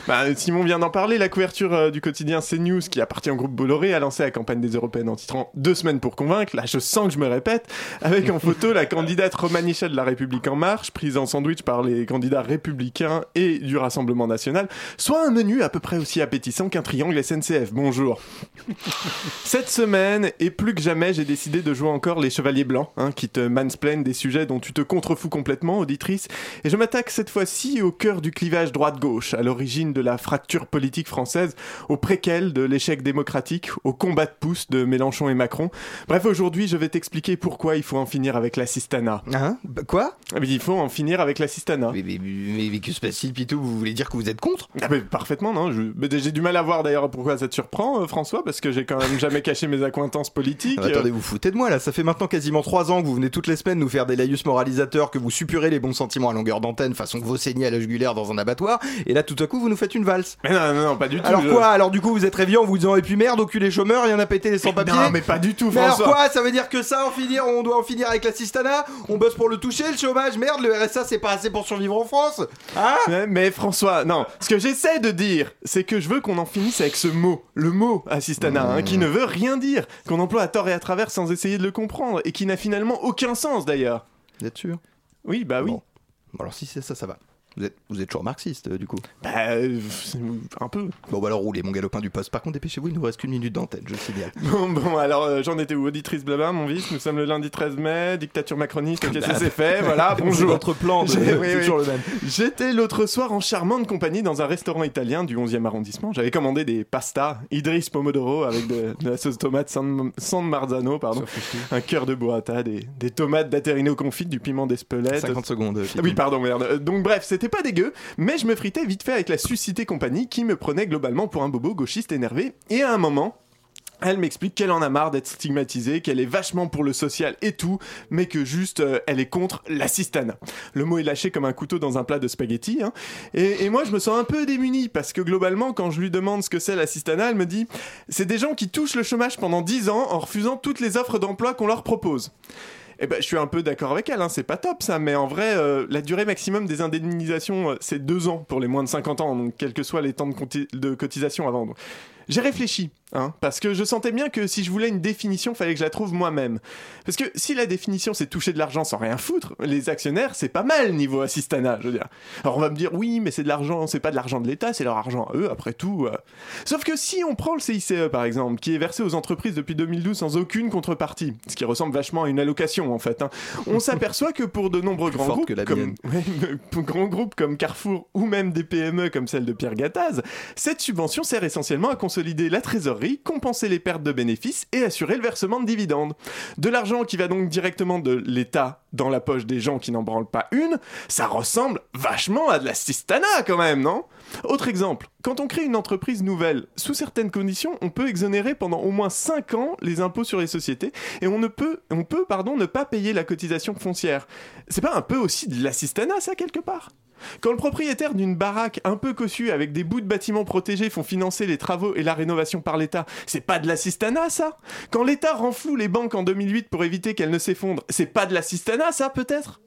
bah, Simon vient d'en parler, la couverture euh, du quotidien CNews, qui appartient au groupe Bolloré, a lancé la campagne des Européennes en titrant Deux semaines pour convaincre. Là, je sens que je me répète, avec en photo la candidate Romanicha de la République En Marche, prise en sandwich par les candidats républicains et du Rassemblement National, soit un menu à peu près aussi appétissant qu'un triangle SNCF. Bonjour. Cette semaine, et plus que jamais, j'ai décidé de jouer encore les chevaliers blancs, hein, qui te mansplainent des sujets dont tu te contrefous complètement, auditrice, et je m'attaque cette fois-ci au cœur du clivage droite-gauche, à l'origine de la fracture politique française, au préquel de l'échec démocratique, au combat de pouce de Mélenchon et Macron. Bref, aujourd'hui, je vais t'expliquer pourquoi il faut en finir avec l'assistanat. Hein Bah, Quoi Il faut en finir avec l'assistanat. Mais, mais, mais, mais que se passe-t-il, Pitou? Vous voulez dire que vous êtes contre? Ah mais parfaitement, non. je- mais J'ai du mal à voir d'ailleurs pourquoi ça te surprend, euh, François, parce que j'ai quand même jamais caché mes accointances politiques. Ah, attendez, euh. vous foutez de moi là, ça fait maintenant quasiment 3 ans que vous venez toutes les semaines nous faire des laïus moralisateurs, que vous suppurez les bons sentiments à longueur d'antenne façon que vous saignez à la jugulaire dans un abattoir, et là tout à coup vous nous faites une valse. Mais non, non, non, pas du tout. Alors je- quoi? Alors du coup vous êtes réveillé en vous disant et puis merde, au cul les chômeurs, il y en a pété les sans-papiers Non, mais pas du tout, Mais alors François. quoi? Ça veut dire que ça, en finir, on doit en finir avec l'assistanat On bosse pour le toucher, le chômage Merde, le RSA c'est pas assez pour survivre en France Hein mais, mais François, non, ce que j'essaie de dire, c'est que je veux qu'on en finisse avec ce mot, le mot assistanat, hein, qui ne veut rien dire, qu'on emploie à tort et à travers sans essayer de le comprendre, et qui n'a finalement aucun sens d'ailleurs. Vous êtes sûr? Oui, bah oui. Bon. Bon, alors si c'est ça, ça va. Vous êtes, vous êtes toujours marxiste euh, du coup? Bah, euh, un peu. Bon bah alors roulez mon galopin du poste. Par contre dépêchez-vous, il nous reste qu'une minute d'antenne, je signale. Bon, bon, alors euh, j'en étais où? Auditrice blabla, mon vice, nous sommes le lundi 13 mai, dictature macroniste, ok, ça c'est fait, voilà, bonjour. Votre plan, de- c'est toujours le même. J'étais l'autre soir en charmante compagnie dans un restaurant italien du 11e arrondissement. J'avais commandé des pastas Idris Pomodoro avec de, de la sauce tomate San, San Marzano, pardon, un cœur de burrata, des, des tomates d'Aterino confites, du piment d'Espelette. 50 secondes. Ah oui, pardon, merde. Donc bref, c'était pas dégueu, mais je me fritais vite fait avec la suscitée compagnie qui me prenait globalement pour un bobo gauchiste énervé. Et à un moment, elle m'explique qu'elle en a marre d'être stigmatisée, qu'elle est vachement pour le social et tout, mais que juste euh, elle est contre l'assistanat. Le mot est lâché comme un couteau dans un plat de spaghettis. hein. Et, et moi, je me sens un peu démuni parce que globalement, quand je lui demande ce que c'est l'assistanat, elle me dit c'est des gens qui touchent le chômage pendant 10 ans en refusant toutes les offres d'emploi qu'on leur propose. Eh ben, je suis un peu d'accord avec elle, hein, c'est pas top ça, mais en vrai, euh, la durée maximum des indemnisations, euh, c'est deux ans pour les moins de 50 ans, donc quels que soient les temps de, de cotisation avant. J'ai réfléchi, hein, parce que je sentais bien que si je voulais une définition, fallait que je la trouve moi-même. Parce que si la définition c'est toucher de l'argent sans rien foutre, les actionnaires c'est pas mal niveau assistanat, je veux dire. Alors on va me dire oui, mais c'est de l'argent, c'est pas de l'argent de l'État, c'est leur argent à eux, après tout. euh. Sauf que si on prend le CICE par exemple, qui est versé aux entreprises depuis 2012 sans aucune contrepartie, ce qui ressemble vachement à une allocation en fait, hein, on s'aperçoit que pour de nombreux groupes, que comme. Ouais, grands groupes comme Carrefour ou même des PME comme celle de Pierre Gattaz, cette subvention sert essentiellement à consolider la trésorerie, compenser les pertes de bénéfices et assurer le versement de dividendes. De l'argent qui va donc directement de l'État dans la poche des gens qui n'en branlent pas une, ça ressemble vachement à de la cistana quand même, non? Autre exemple, quand on crée une entreprise nouvelle, sous certaines conditions, on peut exonérer pendant au moins 5 ans les impôts sur les sociétés et on ne peut, on peut pardon, ne pas payer la cotisation foncière. C'est pas un peu aussi de l'assistanat ça quelque part? Quand le propriétaire d'une baraque un peu cossue avec des bouts de bâtiments protégés font financer les travaux et la rénovation par l'État, c'est pas de l'assistanat ça? Quand l'État renfloue les banques en 2008 pour éviter qu'elles ne s'effondrent, c'est pas de l'assistanat ça peut-être?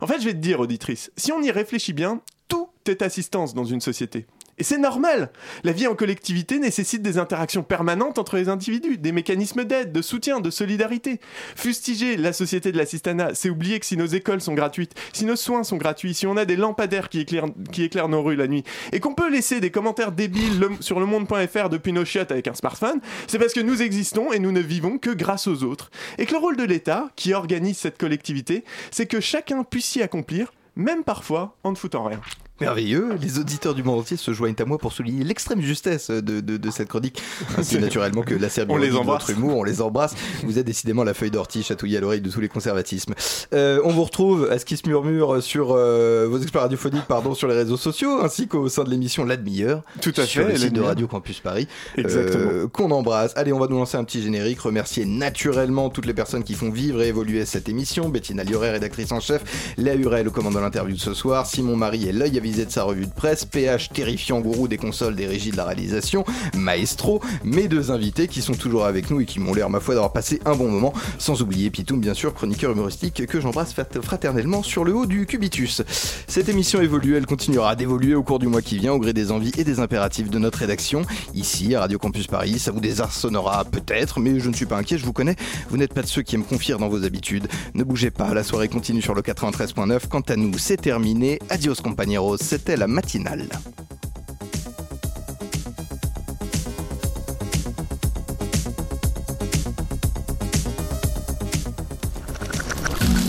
En fait, je vais te dire, auditrice, si on y réfléchit bien, tout est assistance dans une société. Et c'est normal La vie en collectivité nécessite des interactions permanentes entre les individus, des mécanismes d'aide, de soutien, de solidarité. Fustiger la société de l'assistanat, c'est oublier que si nos écoles sont gratuites, si nos soins sont gratuits, si on a des lampadaires qui éclairent, nos rues la nuit, et qu'on peut laisser des commentaires débiles le- sur le monde.fr depuis nos chiottes avec un smartphone, c'est parce que nous existons et nous ne vivons que grâce aux autres. Et que le rôle de l'État, qui organise cette collectivité, c'est que chacun puisse s'y accomplir, même parfois en ne foutant rien. Merveilleux, les auditeurs du monde entier se joignent à moi pour souligner l'extrême justesse de, de- de cette chronique, ainsi naturellement que la On les embrasse. votre humour, on les embrasse. Vous êtes décidément la feuille d'ortie chatouillée à l'oreille de tous les conservatismes. Euh, on vous retrouve à ce qui se murmure sur euh, vos experts radiophoniques, pardon, sur les réseaux sociaux, ainsi qu'au sein de l'émission La Demi-heure, Tout à sur fait, le site de. Radio Campus Paris, Exactement. euh, qu'on embrasse. Allez, on va nous lancer un petit générique, remercier naturellement toutes les personnes qui font vivre et évoluer cette émission, Bettina Lioret, rédactrice en chef, Léa Hurel au commandant de l'interview de ce soir, Simon Marie est l'œil de sa revue de presse, PH terrifiant gourou des consoles des régies de la réalisation, Maestro, mes deux invités qui sont toujours avec nous et qui m'ont l'air ma foi d'avoir passé un bon moment, sans oublier Pitoum bien sûr, chroniqueur humoristique que j'embrasse frat- fraternellement sur le haut du cubitus. Cette émission évolue, elle continuera d'évoluer au cours du mois qui vient au gré des envies et des impératifs de notre rédaction. Ici, à Radio Campus Paris, ça vous désarçonnera peut-être, mais je ne suis pas inquiet, je vous connais. Vous n'êtes pas de ceux qui aiment confier dans vos habitudes. Ne bougez pas, la soirée continue sur le 93.9. Quant à nous, c'est terminé. Adios compañeros, c'était la matinale.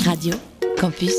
Radio Campus